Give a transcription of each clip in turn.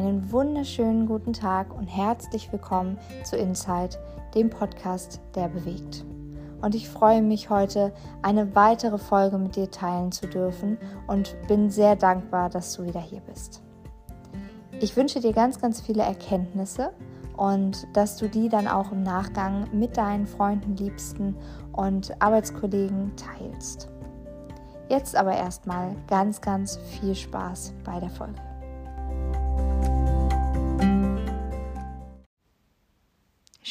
einen wunderschönen guten Tag und herzlich willkommen zu Insight, dem Podcast, der bewegt. Und ich freue mich heute, eine weitere Folge mit dir teilen zu dürfen und bin sehr dankbar, dass du wieder hier bist. Ich wünsche dir ganz, ganz viele Erkenntnisse und dass du die dann auch im Nachgang mit deinen Freunden, Liebsten und Arbeitskollegen teilst. Jetzt aber erstmal ganz, ganz viel Spaß bei der Folge.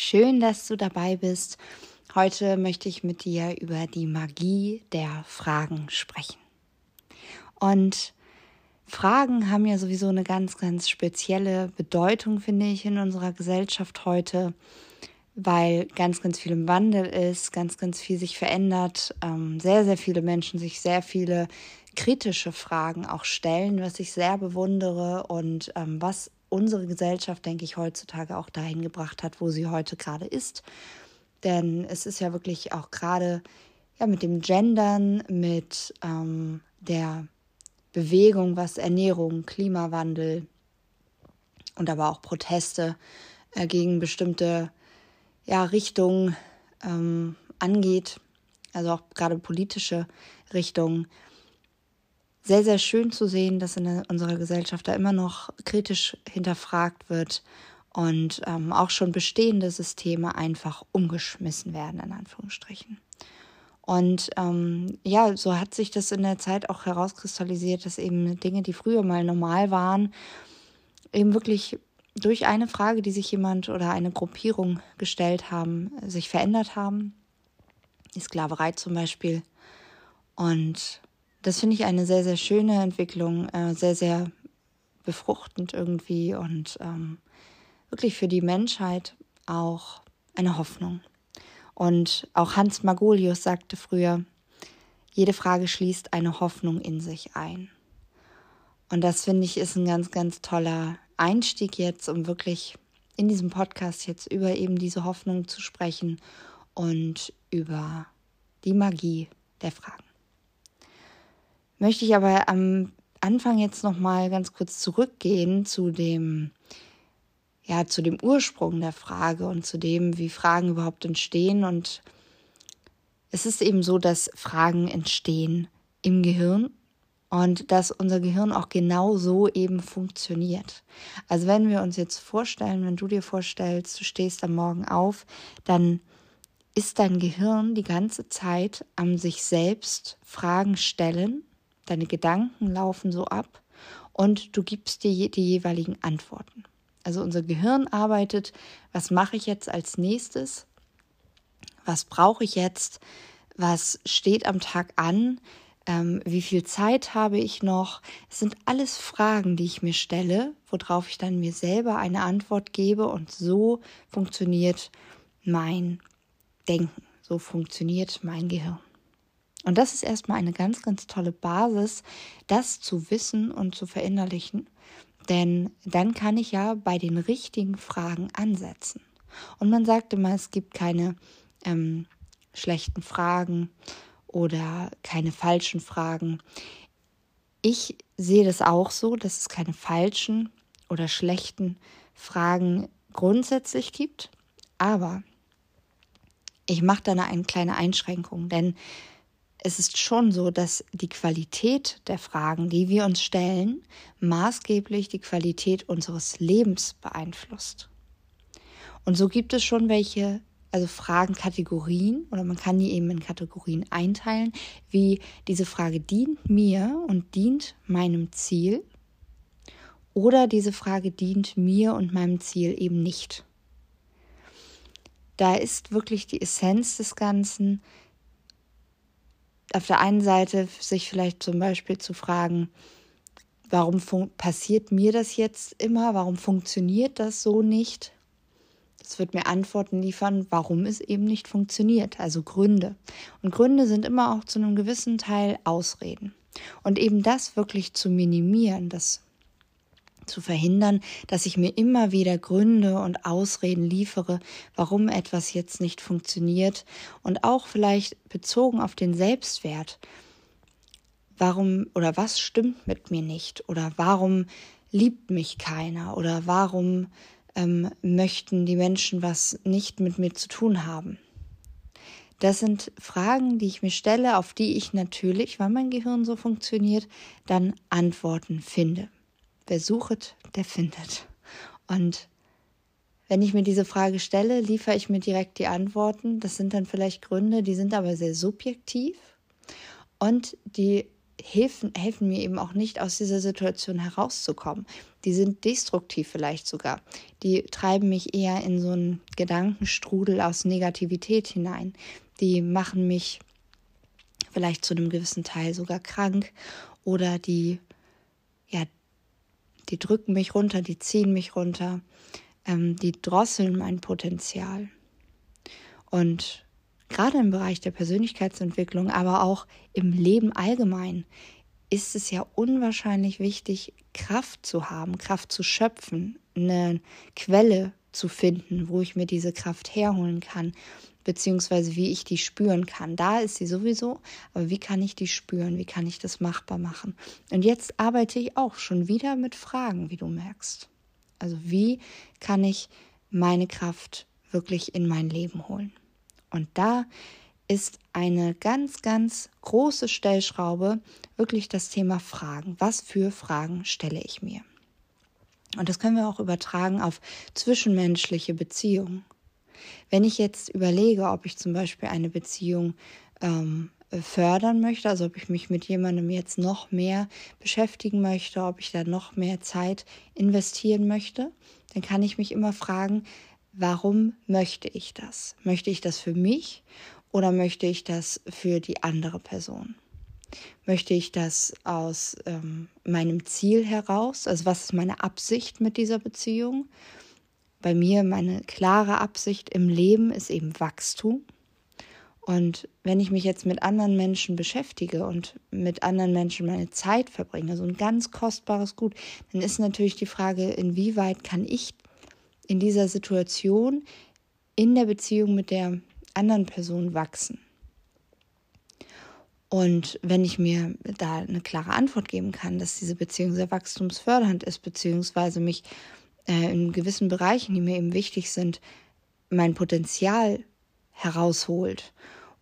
Schön, dass du dabei bist. Heute möchte ich mit dir über die Magie der Fragen sprechen. Und Fragen haben ja sowieso eine ganz, ganz spezielle Bedeutung, finde ich, in unserer Gesellschaft heute, weil ganz, ganz viel im Wandel ist, ganz, ganz viel sich verändert, ähm, sehr, sehr viele Menschen sich sehr viele kritische Fragen auch stellen, was ich sehr bewundere und ähm, was unsere Gesellschaft, denke ich, heutzutage auch dahin gebracht hat, wo sie heute gerade ist. Denn es ist ja wirklich auch gerade ja, mit dem Gendern, mit ähm, der Bewegung, was Ernährung, Klimawandel und aber auch Proteste äh, gegen bestimmte ja, Richtungen ähm, angeht, also auch gerade politische Richtungen, sehr, sehr schön zu sehen, dass in unserer Gesellschaft da immer noch kritisch hinterfragt wird und ähm, auch schon bestehende Systeme einfach umgeschmissen werden, in Anführungsstrichen. Und ähm, ja, so hat sich das in der Zeit auch herauskristallisiert, dass eben Dinge, die früher mal normal waren, eben wirklich durch eine Frage, die sich jemand oder eine Gruppierung gestellt haben, sich verändert haben. Die Sklaverei zum Beispiel. Und das finde ich eine sehr, sehr schöne Entwicklung, äh, sehr, sehr befruchtend irgendwie und ähm, wirklich für die Menschheit auch eine Hoffnung. Und auch Hans Magolius sagte früher, jede Frage schließt eine Hoffnung in sich ein. Und das finde ich ist ein ganz, ganz toller Einstieg jetzt, um wirklich in diesem Podcast jetzt über eben diese Hoffnung zu sprechen und über die Magie der Fragen möchte ich aber am Anfang jetzt noch mal ganz kurz zurückgehen zu dem ja zu dem Ursprung der Frage und zu dem, wie Fragen überhaupt entstehen und es ist eben so, dass Fragen entstehen im Gehirn und dass unser Gehirn auch genau so eben funktioniert. Also wenn wir uns jetzt vorstellen, wenn du dir vorstellst, du stehst am Morgen auf, dann ist dein Gehirn die ganze Zeit am sich selbst Fragen stellen deine Gedanken laufen so ab und du gibst dir die jeweiligen Antworten. Also unser Gehirn arbeitet, was mache ich jetzt als nächstes? Was brauche ich jetzt? Was steht am Tag an? Ähm, wie viel Zeit habe ich noch? Es sind alles Fragen, die ich mir stelle, worauf ich dann mir selber eine Antwort gebe und so funktioniert mein Denken, so funktioniert mein Gehirn. Und das ist erstmal eine ganz, ganz tolle Basis, das zu wissen und zu verinnerlichen. Denn dann kann ich ja bei den richtigen Fragen ansetzen. Und man sagt immer, es gibt keine ähm, schlechten Fragen oder keine falschen Fragen. Ich sehe das auch so, dass es keine falschen oder schlechten Fragen grundsätzlich gibt. Aber ich mache da eine kleine Einschränkung, denn es ist schon so, dass die Qualität der Fragen, die wir uns stellen, maßgeblich die Qualität unseres Lebens beeinflusst. Und so gibt es schon welche, also Fragenkategorien, oder man kann die eben in Kategorien einteilen, wie diese Frage dient mir und dient meinem Ziel, oder diese Frage dient mir und meinem Ziel eben nicht. Da ist wirklich die Essenz des Ganzen, auf der einen Seite sich vielleicht zum Beispiel zu fragen, warum passiert mir das jetzt immer? Warum funktioniert das so nicht? Das wird mir Antworten liefern, warum es eben nicht funktioniert, also Gründe. Und Gründe sind immer auch zu einem gewissen Teil Ausreden. Und eben das wirklich zu minimieren, das zu verhindern, dass ich mir immer wieder Gründe und Ausreden liefere, warum etwas jetzt nicht funktioniert und auch vielleicht bezogen auf den Selbstwert. Warum oder was stimmt mit mir nicht oder warum liebt mich keiner oder warum ähm, möchten die Menschen was nicht mit mir zu tun haben? Das sind Fragen, die ich mir stelle, auf die ich natürlich, weil mein Gehirn so funktioniert, dann Antworten finde. Wer sucht, der findet. Und wenn ich mir diese Frage stelle, liefere ich mir direkt die Antworten. Das sind dann vielleicht Gründe, die sind aber sehr subjektiv und die helfen, helfen mir eben auch nicht, aus dieser Situation herauszukommen. Die sind destruktiv vielleicht sogar. Die treiben mich eher in so einen Gedankenstrudel aus Negativität hinein. Die machen mich vielleicht zu einem gewissen Teil sogar krank oder die, ja, die drücken mich runter, die ziehen mich runter ähm, die drosseln mein Potenzial. Und gerade im Bereich der Persönlichkeitsentwicklung, aber auch im Leben allgemein, ist es ja unwahrscheinlich wichtig, Kraft zu haben, Kraft zu schöpfen, eine Quelle zu finden, wo ich mir diese Kraft herholen kann, beziehungsweise wie ich die spüren kann. Da ist sie sowieso, aber wie kann ich die spüren? Wie kann ich das machbar machen? Und jetzt arbeite ich auch schon wieder mit Fragen, wie du merkst. Also wie kann ich meine Kraft wirklich in mein Leben holen? Und da ist eine ganz, ganz große Stellschraube wirklich das Thema Fragen. Was für Fragen stelle ich mir? Und das können wir auch übertragen auf zwischenmenschliche Beziehungen. Wenn ich jetzt überlege, ob ich zum Beispiel eine Beziehung ähm, fördern möchte, also ob ich mich mit jemandem jetzt noch mehr beschäftigen möchte, ob ich da noch mehr Zeit investieren möchte, dann kann ich mich immer fragen, warum möchte ich das? Möchte ich das für mich oder möchte ich das für die andere Person? Möchte ich das aus ähm, meinem Ziel heraus? Also was ist meine Absicht mit dieser Beziehung? Bei mir meine klare Absicht im Leben ist eben Wachstum. Und wenn ich mich jetzt mit anderen Menschen beschäftige und mit anderen Menschen meine Zeit verbringe, so ein ganz kostbares Gut, dann ist natürlich die Frage, inwieweit kann ich in dieser Situation in der Beziehung mit der anderen Person wachsen. Und wenn ich mir da eine klare Antwort geben kann, dass diese Beziehung sehr wachstumsfördernd ist, beziehungsweise mich äh, in gewissen Bereichen, die mir eben wichtig sind, mein Potenzial herausholt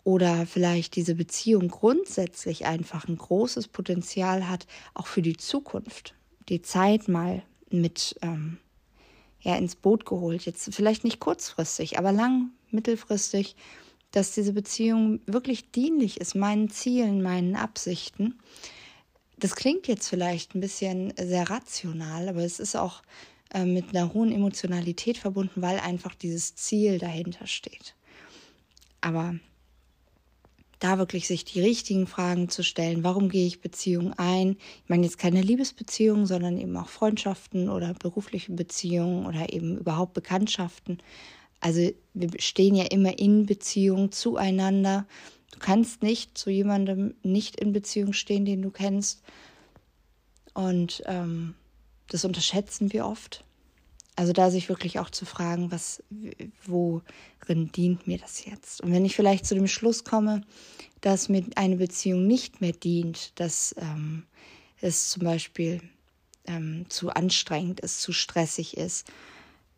oder vielleicht diese Beziehung grundsätzlich einfach ein großes Potenzial hat, auch für die Zukunft, die Zeit mal mit ähm, ja, ins Boot geholt. Jetzt vielleicht nicht kurzfristig, aber lang, mittelfristig, dass diese Beziehung wirklich dienlich ist, meinen Zielen, meinen Absichten. Das klingt jetzt vielleicht ein bisschen sehr rational, aber es ist auch äh, mit einer hohen Emotionalität verbunden, weil einfach dieses Ziel dahinter steht. Aber da wirklich sich die richtigen Fragen zu stellen. Warum gehe ich Beziehungen ein? Ich meine jetzt keine Liebesbeziehungen, sondern eben auch Freundschaften oder berufliche Beziehungen oder eben überhaupt Bekanntschaften. Also wir stehen ja immer in Beziehung zueinander. Du kannst nicht zu jemandem nicht in Beziehung stehen, den du kennst. Und ähm, das unterschätzen wir oft. Also da sich wirklich auch zu fragen, was, worin dient mir das jetzt? Und wenn ich vielleicht zu dem Schluss komme, dass mir eine Beziehung nicht mehr dient, dass ähm, es zum Beispiel ähm, zu anstrengend ist, zu stressig ist,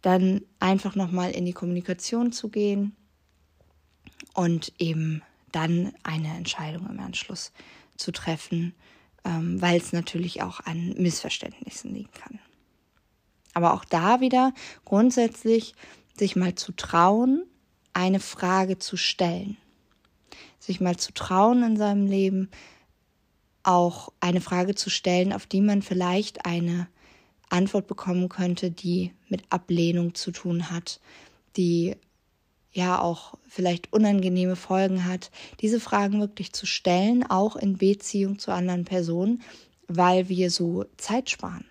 dann einfach nochmal in die Kommunikation zu gehen und eben dann eine Entscheidung im Anschluss zu treffen, ähm, weil es natürlich auch an Missverständnissen liegen kann. Aber auch da wieder grundsätzlich sich mal zu trauen, eine Frage zu stellen. Sich mal zu trauen in seinem Leben, auch eine Frage zu stellen, auf die man vielleicht eine Antwort bekommen könnte, die mit Ablehnung zu tun hat, die ja auch vielleicht unangenehme Folgen hat, diese Fragen wirklich zu stellen, auch in Beziehung zu anderen Personen, weil wir so Zeit sparen.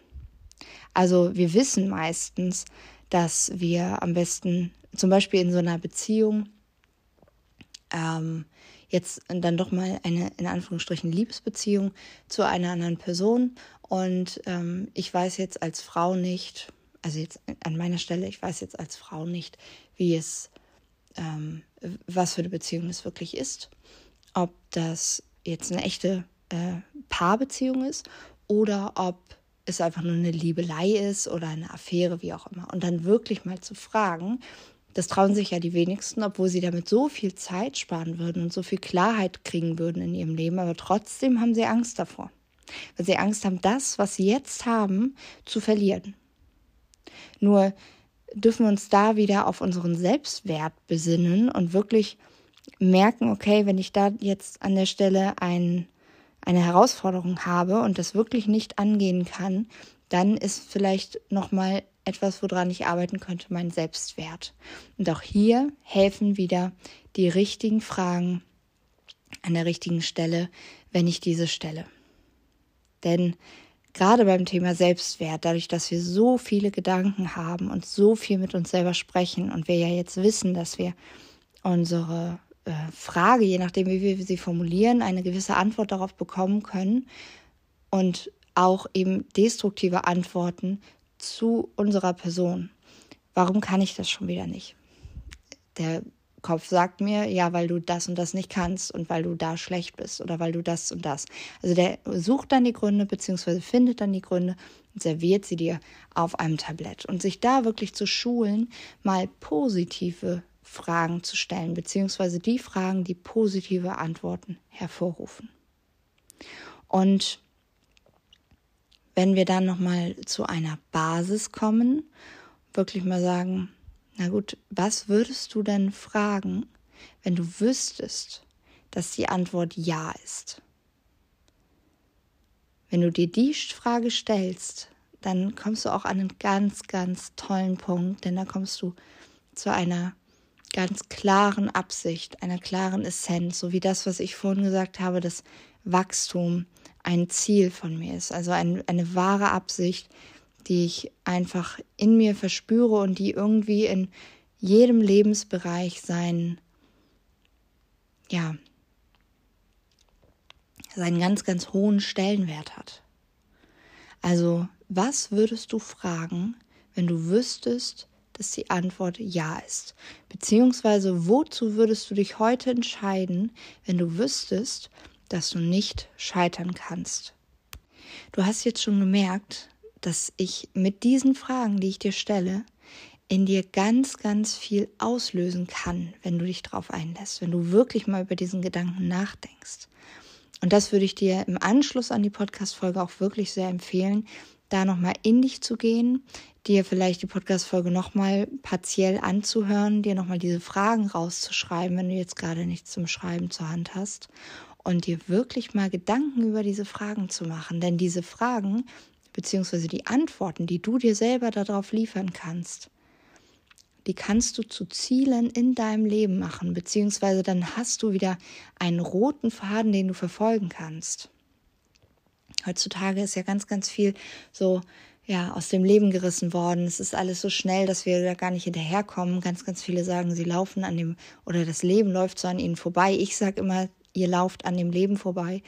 Also wir wissen meistens, dass wir am besten zum Beispiel in so einer Beziehung ähm, jetzt dann doch mal eine in Anführungsstrichen Liebesbeziehung zu einer anderen Person und ähm, ich weiß jetzt als Frau nicht, also jetzt an meiner Stelle, ich weiß jetzt als Frau nicht, wie es, ähm, was für eine Beziehung es wirklich ist, ob das jetzt eine echte äh, Paarbeziehung ist oder ob es einfach nur eine Liebelei ist oder eine Affäre, wie auch immer. Und dann wirklich mal zu fragen, das trauen sich ja die wenigsten, obwohl sie damit so viel Zeit sparen würden und so viel Klarheit kriegen würden in ihrem Leben, aber trotzdem haben sie Angst davor. Weil sie Angst haben, das, was sie jetzt haben, zu verlieren. Nur dürfen wir uns da wieder auf unseren Selbstwert besinnen und wirklich merken, okay, wenn ich da jetzt an der Stelle ein, eine Herausforderung habe und das wirklich nicht angehen kann, dann ist vielleicht nochmal etwas, woran ich arbeiten könnte, mein Selbstwert. Und auch hier helfen wieder die richtigen Fragen an der richtigen Stelle, wenn ich diese stelle. Denn gerade beim Thema Selbstwert, dadurch, dass wir so viele Gedanken haben und so viel mit uns selber sprechen und wir ja jetzt wissen, dass wir unsere äh, Frage, je nachdem, wie wir sie formulieren, eine gewisse Antwort darauf bekommen können und auch eben destruktive Antworten zu unserer Person. Warum kann ich das schon wieder nicht? Der Kopf sagt mir, ja, weil du das und das nicht kannst und weil du da schlecht bist oder weil du das und das. Also der sucht dann die Gründe beziehungsweise findet dann die Gründe und serviert sie dir auf einem Tablett. Und sich da wirklich zu schulen, mal positive Fragen zu stellen, beziehungsweise die Fragen, die positive Antworten hervorrufen. Und wenn wir dann nochmal zu einer Basis kommen, wirklich mal sagen, na gut, was würdest du denn fragen, wenn du wüsstest, dass die Antwort ja ist? Wenn du dir die Frage stellst, dann kommst du auch an einen ganz, ganz tollen Punkt, denn da kommst du zu einer ganz klaren Absicht, einer klaren Essenz, so wie das, was ich vorhin gesagt habe, das Wachstum ein Ziel von mir ist, also ein, eine wahre Absicht, die ich einfach in mir verspüre und die irgendwie in jedem Lebensbereich seinen, ja, seinen ganz, ganz hohen Stellenwert hat. Also, was würdest du fragen, wenn du wüsstest, dass die Antwort ja ist? Beziehungsweise, wozu würdest du dich heute entscheiden, wenn du wüsstest, dass du nicht scheitern kannst. Du hast jetzt schon gemerkt, dass ich mit diesen Fragen, die ich dir stelle, in dir ganz, ganz viel auslösen kann, wenn du dich darauf einlässt, wenn du wirklich mal über diesen Gedanken nachdenkst. Und das würde ich dir im Anschluss an die Podcast-Folge auch wirklich sehr empfehlen, da nochmal in dich zu gehen, dir vielleicht die Podcast-Folge nochmal partiell anzuhören, dir nochmal diese Fragen rauszuschreiben, wenn du jetzt gerade nichts zum Schreiben zur Hand hast und dir wirklich mal Gedanken über diese Fragen zu machen. Denn diese Fragen beziehungsweise die Antworten, die du dir selber darauf liefern kannst, die kannst du zu Zielen in deinem Leben machen, beziehungsweise dann hast du wieder einen roten Faden, den du verfolgen kannst. Heutzutage ist ja ganz, ganz viel so ja, aus dem Leben gerissen worden. Es ist alles so schnell, dass wir da gar nicht hinterherkommen. Ganz, ganz viele sagen, sie laufen an dem oder das Leben läuft so an ihnen vorbei. Ich sage immer, ihr lauft an dem Leben vorbei.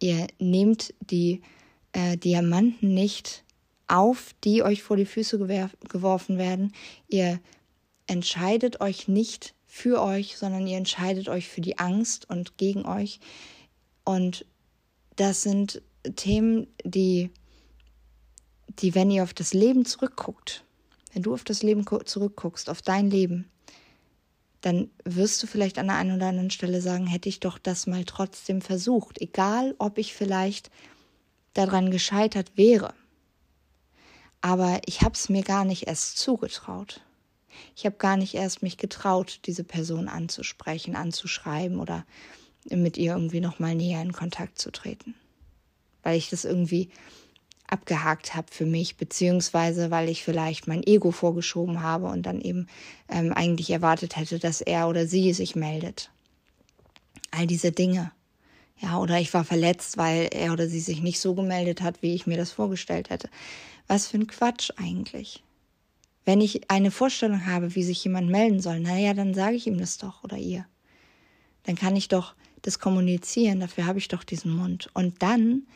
Ihr nehmt die äh, Diamanten nicht auf, die euch vor die Füße geworfen werden. Ihr entscheidet euch nicht für euch, sondern ihr entscheidet euch für die Angst und gegen euch. Und das sind Themen, die, die, wenn ihr auf das Leben zurückguckt, wenn du auf das Leben zurückguckst, auf dein Leben, dann wirst du vielleicht an der einen oder anderen Stelle sagen, hätte ich doch das mal trotzdem versucht, egal ob ich vielleicht daran gescheitert wäre. Aber ich habe es mir gar nicht erst zugetraut. Ich habe gar nicht erst mich getraut, diese Person anzusprechen, anzuschreiben oder mit ihr irgendwie noch mal näher in Kontakt zu treten, weil ich das irgendwie abgehakt habe für mich, beziehungsweise weil ich vielleicht mein Ego vorgeschoben habe und dann eben ähm, eigentlich erwartet hätte, dass er oder sie sich meldet. All diese Dinge. Ja, oder ich war verletzt, weil er oder sie sich nicht so gemeldet hat, wie ich mir das vorgestellt hätte. Was für ein Quatsch eigentlich. Wenn ich eine Vorstellung habe, wie sich jemand melden soll, naja, dann sage ich ihm das doch oder ihr. Dann kann ich doch das kommunizieren, dafür habe ich doch diesen Mund. Und dann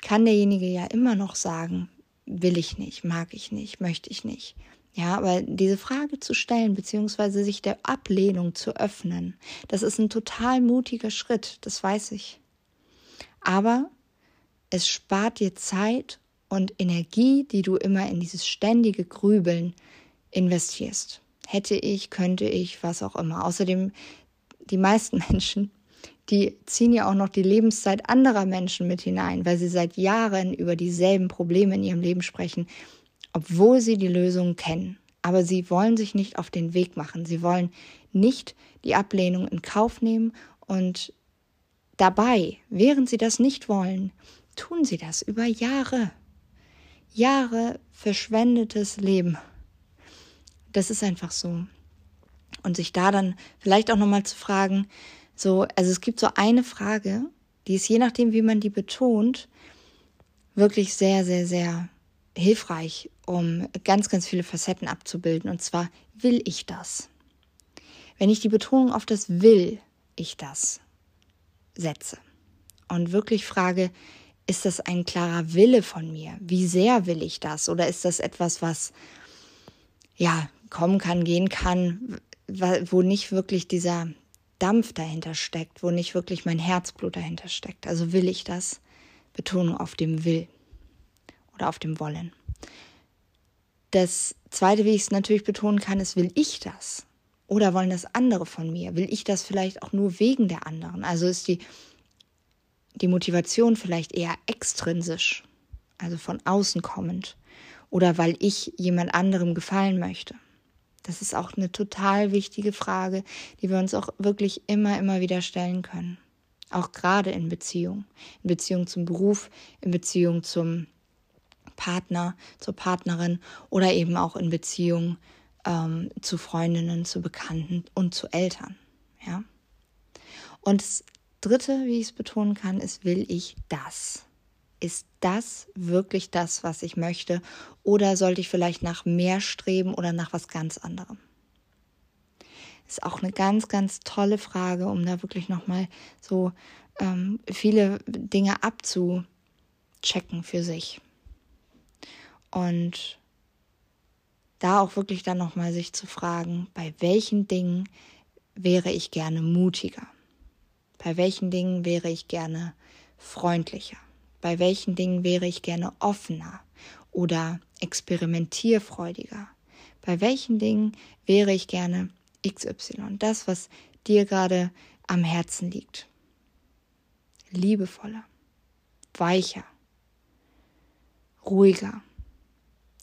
kann derjenige ja immer noch sagen, will ich nicht, mag ich nicht, möchte ich nicht. Ja, aber diese Frage zu stellen, beziehungsweise sich der Ablehnung zu öffnen, das ist ein total mutiger Schritt, das weiß ich. Aber es spart dir Zeit und Energie, die du immer in dieses ständige Grübeln investierst. Hätte ich, könnte ich, was auch immer. Außerdem, die meisten Menschen, die ziehen ja auch noch die Lebenszeit anderer Menschen mit hinein, weil sie seit Jahren über dieselben Probleme in ihrem Leben sprechen, obwohl sie die Lösungen kennen. Aber sie wollen sich nicht auf den Weg machen. Sie wollen nicht die Ablehnung in Kauf nehmen und dabei, während sie das nicht wollen, tun sie das über Jahre. Jahre verschwendetes Leben. Das ist einfach so. Und sich da dann vielleicht auch nochmal zu fragen, so, also es gibt so eine Frage, die ist je nachdem, wie man die betont, wirklich sehr, sehr, sehr hilfreich, um ganz, ganz viele Facetten abzubilden. Und zwar, will ich das? Wenn ich die Betonung auf das will ich das setze und wirklich frage, ist das ein klarer Wille von mir? Wie sehr will ich das? Oder ist das etwas, was ja kommen kann, gehen kann, wo nicht wirklich dieser Dampf dahinter steckt, wo nicht wirklich mein Herzblut dahinter steckt? Also will ich das? Betonung auf dem Will oder auf dem Wollen. Das zweite, wie ich es natürlich betonen kann, ist, will ich das? Oder wollen das andere von mir? Will ich das vielleicht auch nur wegen der anderen? Also ist die die Motivation vielleicht eher extrinsisch, also von außen kommend, oder weil ich jemand anderem gefallen möchte. Das ist auch eine total wichtige Frage, die wir uns auch wirklich immer, immer wieder stellen können. Auch gerade in Beziehung. In Beziehung zum Beruf, in Beziehung zum Partner, zur Partnerin oder eben auch in Beziehung ähm, zu Freundinnen, zu Bekannten und zu Eltern. Ja. Und es Dritte, wie ich es betonen kann, ist, will ich das? Ist das wirklich das, was ich möchte? Oder sollte ich vielleicht nach mehr streben oder nach was ganz anderem? Ist auch eine ganz, ganz tolle Frage, um da wirklich nochmal so ähm, viele Dinge abzuchecken für sich. Und da auch wirklich dann nochmal sich zu fragen, bei welchen Dingen wäre ich gerne mutiger? Bei welchen Dingen wäre ich gerne freundlicher? Bei welchen Dingen wäre ich gerne offener oder experimentierfreudiger? Bei welchen Dingen wäre ich gerne XY? Das, was dir gerade am Herzen liegt. Liebevoller, weicher, ruhiger,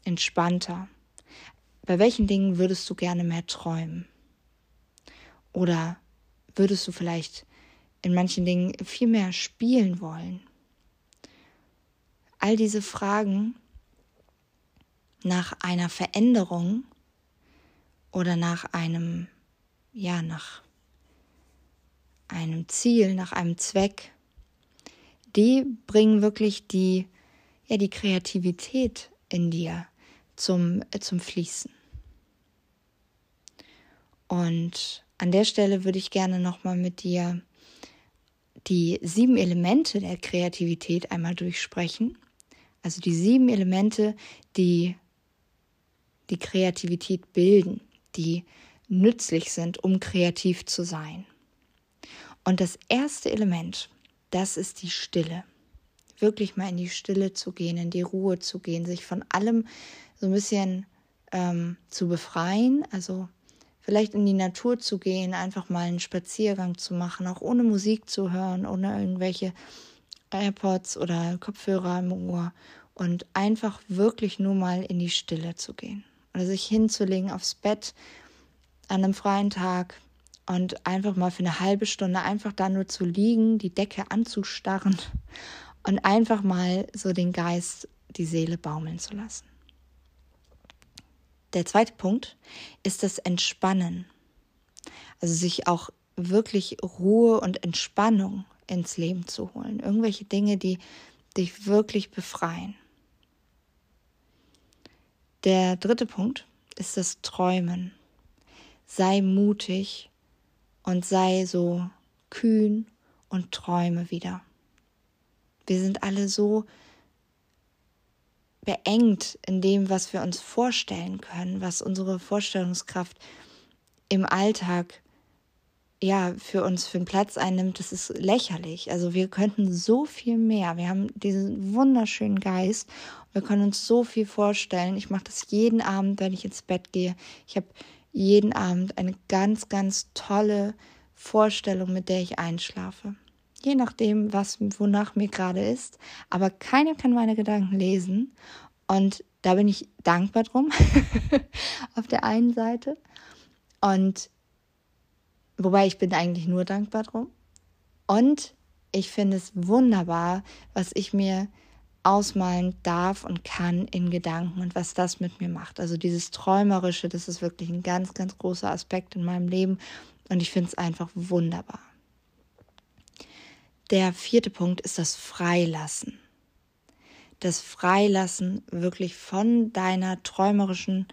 entspannter. Bei welchen Dingen würdest du gerne mehr träumen? Oder würdest du vielleicht in manchen Dingen viel mehr spielen wollen. All diese Fragen nach einer Veränderung oder nach einem, ja, nach einem Ziel, nach einem Zweck, die bringen wirklich die, ja, die Kreativität in dir zum, äh, zum Fließen. Und an der Stelle würde ich gerne nochmal mit dir die sieben Elemente der Kreativität einmal durchsprechen. Also die sieben Elemente, die die Kreativität bilden, die nützlich sind, um kreativ zu sein. Und das erste Element, das ist die Stille. Wirklich mal in die Stille zu gehen, in die Ruhe zu gehen, sich von allem so ein bisschen ähm, zu befreien, also vielleicht in die Natur zu gehen, einfach mal einen Spaziergang zu machen, auch ohne Musik zu hören, ohne irgendwelche AirPods oder Kopfhörer im Ohr. Und einfach wirklich nur mal in die Stille zu gehen. Oder sich hinzulegen aufs Bett an einem freien Tag und einfach mal für eine halbe Stunde einfach da nur zu liegen, die Decke anzustarren und einfach mal so den Geist, die Seele baumeln zu lassen. Der zweite Punkt ist das Entspannen. Also sich auch wirklich Ruhe und Entspannung ins Leben zu holen. Irgendwelche Dinge, die dich wirklich befreien. Der dritte Punkt ist das Träumen. Sei mutig und sei so kühn und träume wieder. Wir sind alle so beengt in dem, was wir uns vorstellen können, was unsere Vorstellungskraft im Alltag ja für uns für einen Platz einnimmt, das ist lächerlich. Also wir könnten so viel mehr. Wir haben diesen wunderschönen Geist. Wir können uns so viel vorstellen. Ich mache das jeden Abend, wenn ich ins Bett gehe. Ich habe jeden Abend eine ganz, ganz tolle Vorstellung, mit der ich einschlafe. Je nachdem, was wonach mir gerade ist. Aber keiner kann meine Gedanken lesen. Und da bin ich dankbar drum. auf der einen Seite. Und wobei ich bin eigentlich nur dankbar drum. Und ich finde es wunderbar, was ich mir ausmalen darf und kann in Gedanken und was das mit mir macht. Also dieses Träumerische, das ist wirklich ein ganz, ganz großer Aspekt in meinem Leben und ich finde es einfach wunderbar. Der vierte Punkt ist das Freilassen. Das Freilassen wirklich von deiner träumerischen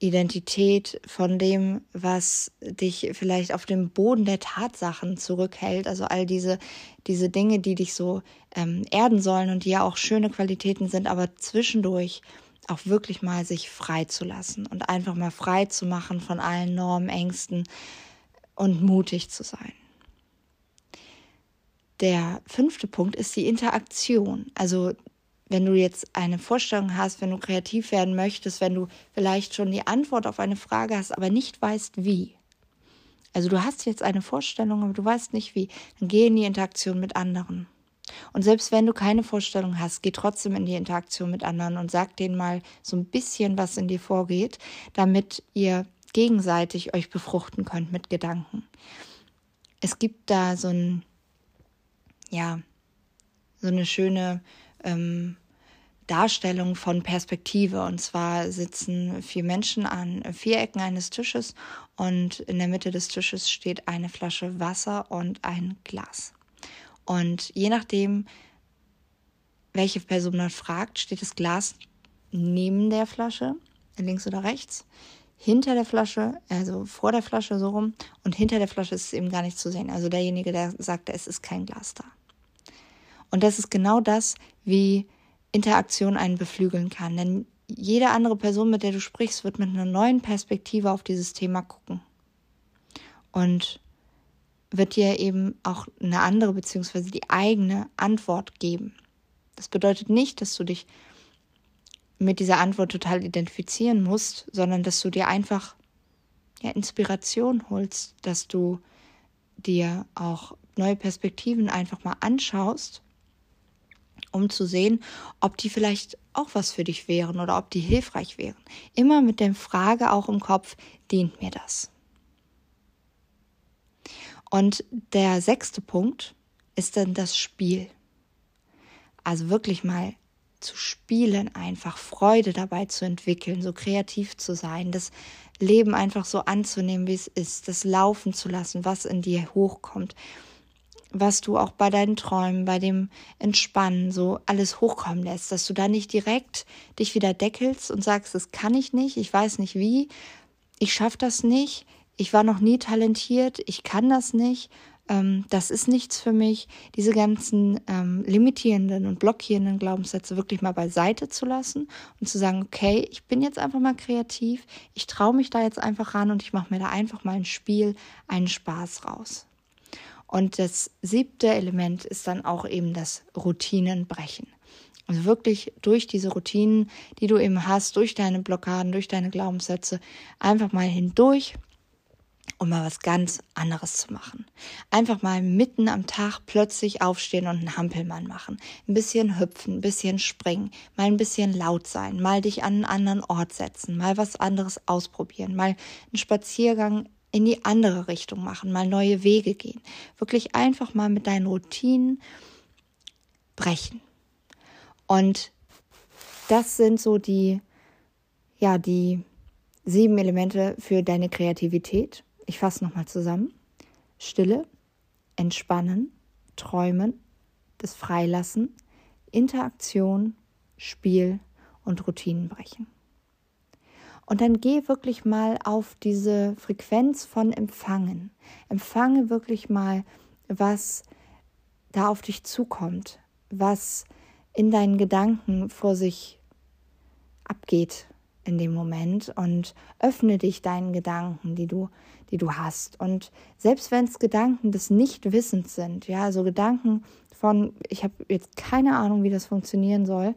Identität, von dem, was dich vielleicht auf dem Boden der Tatsachen zurückhält. Also all diese, diese Dinge, die dich so ähm, erden sollen und die ja auch schöne Qualitäten sind, aber zwischendurch auch wirklich mal sich frei zu lassen und einfach mal frei zu machen von allen Normen, Ängsten und mutig zu sein. Der fünfte Punkt ist die Interaktion. Also wenn du jetzt eine Vorstellung hast, wenn du kreativ werden möchtest, wenn du vielleicht schon die Antwort auf eine Frage hast, aber nicht weißt, wie. Also du hast jetzt eine Vorstellung, aber du weißt nicht wie, dann geh in die Interaktion mit anderen. Und selbst wenn du keine Vorstellung hast, geh trotzdem in die Interaktion mit anderen und sag denen mal so ein bisschen, was in dir vorgeht, damit ihr gegenseitig euch befruchten könnt mit Gedanken. Es gibt da so ein, ja, so eine schöne ähm, Darstellung von Perspektive. Und zwar sitzen vier Menschen an vier Ecken eines Tisches und in der Mitte des Tisches steht eine Flasche Wasser und ein Glas. Und je nachdem, welche Person man fragt, steht das Glas neben der Flasche, links oder rechts, hinter der Flasche, also vor der Flasche so rum, und hinter der Flasche ist es eben gar nicht zu sehen. Also derjenige, der sagt, es ist kein Glas da. Und das ist genau das, wie Interaktion einen beflügeln kann. Denn jede andere Person, mit der du sprichst, wird mit einer neuen Perspektive auf dieses Thema gucken. Und wird dir eben auch eine andere beziehungsweise die eigene Antwort geben. Das bedeutet nicht, dass du dich mit dieser Antwort total identifizieren musst, sondern dass du dir einfach ja, Inspiration holst, dass du dir auch neue Perspektiven einfach mal anschaust um zu sehen, ob die vielleicht auch was für dich wären oder ob die hilfreich wären. Immer mit der Frage auch im Kopf, dient mir das? Und der sechste Punkt ist dann das Spiel. Also wirklich mal zu spielen, einfach Freude dabei zu entwickeln, so kreativ zu sein, das Leben einfach so anzunehmen, wie es ist, das laufen zu lassen, was in dir hochkommt was du auch bei deinen Träumen, bei dem Entspannen so alles hochkommen lässt, dass du da nicht direkt dich wieder deckelst und sagst, das kann ich nicht, ich weiß nicht wie, ich schaffe das nicht, ich war noch nie talentiert, ich kann das nicht, ähm, das ist nichts für mich, diese ganzen ähm, limitierenden und blockierenden Glaubenssätze wirklich mal beiseite zu lassen und zu sagen, okay, ich bin jetzt einfach mal kreativ, ich traue mich da jetzt einfach ran und ich mache mir da einfach mal ein Spiel, einen Spaß raus. Und das siebte Element ist dann auch eben das Routinenbrechen. Also wirklich durch diese Routinen, die du eben hast, durch deine Blockaden, durch deine Glaubenssätze, einfach mal hindurch, um mal was ganz anderes zu machen. Einfach mal mitten am Tag plötzlich aufstehen und einen Hampelmann machen. Ein bisschen hüpfen, ein bisschen springen, mal ein bisschen laut sein, mal dich an einen anderen Ort setzen, mal was anderes ausprobieren, mal einen Spaziergang in die andere Richtung machen, mal neue Wege gehen. Wirklich einfach mal mit deinen Routinen brechen. Und das sind so die, ja, die sieben Elemente für deine Kreativität. Ich fasse nochmal zusammen. Stille, Entspannen, Träumen, das Freilassen, Interaktion, Spiel und Routinen brechen. Und dann geh wirklich mal auf diese Frequenz von Empfangen. Empfange wirklich mal, was da auf dich zukommt, was in deinen Gedanken vor sich abgeht, in dem Moment und öffne dich deinen Gedanken, die du, die du hast. Und selbst wenn es Gedanken des Nichtwissens sind, ja, also Gedanken von, ich habe jetzt keine Ahnung, wie das funktionieren soll,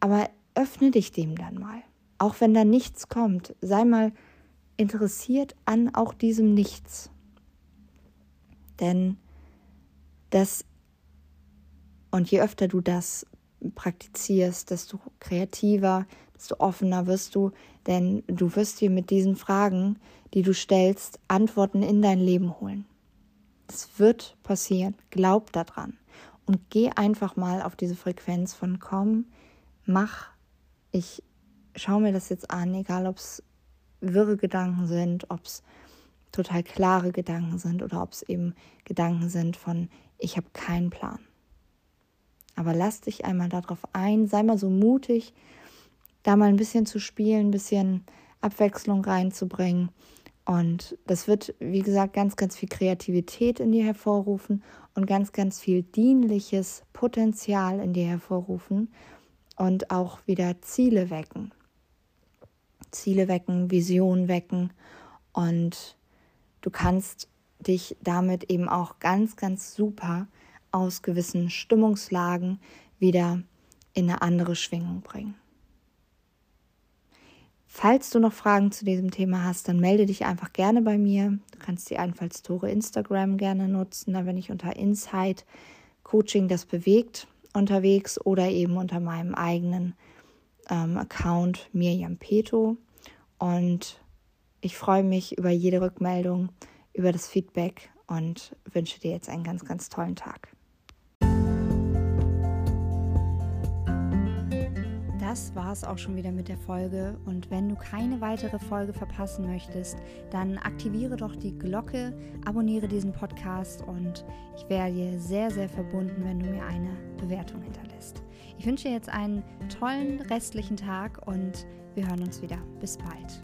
aber öffne dich dem dann mal. Auch wenn da nichts kommt, sei mal interessiert an auch diesem Nichts. Denn das, und je öfter du das praktizierst, desto kreativer, desto offener wirst du, denn du wirst dir mit diesen Fragen, die du stellst, Antworten in dein Leben holen. Es wird passieren, glaub daran und geh einfach mal auf diese Frequenz von komm, mach, ich schaue mir das jetzt an, egal ob es wirre Gedanken sind, ob es total klare Gedanken sind oder ob es eben Gedanken sind von ich habe keinen Plan. Aber lass dich einmal darauf ein, sei mal so mutig, da mal ein bisschen zu spielen, ein bisschen Abwechslung reinzubringen. Und das wird, wie gesagt, ganz, ganz viel Kreativität in dir hervorrufen und ganz, ganz viel dienliches Potenzial in dir hervorrufen und auch wieder Ziele wecken. Ziele wecken, Visionen wecken und du kannst dich damit eben auch ganz, ganz super aus gewissen Stimmungslagen wieder in eine andere Schwingung bringen. Falls du noch Fragen zu diesem Thema hast, dann melde dich einfach gerne bei mir. Du kannst die Einfallstore Instagram gerne nutzen. Da bin ich unter Insight Coaching das bewegt unterwegs oder eben unter meinem eigenen ähm, Account Mirjam Peto. Und ich freue mich über jede Rückmeldung, über das Feedback und wünsche dir jetzt einen ganz, ganz tollen Tag. das war es auch schon wieder mit der Folge. Und wenn du keine weitere Folge verpassen möchtest, dann aktiviere doch die Glocke, abonniere diesen Podcast und ich wäre dir sehr, sehr verbunden, wenn du mir eine Bewertung hinterlässt. Ich wünsche dir jetzt einen tollen restlichen Tag und wir hören uns wieder. Bis bald.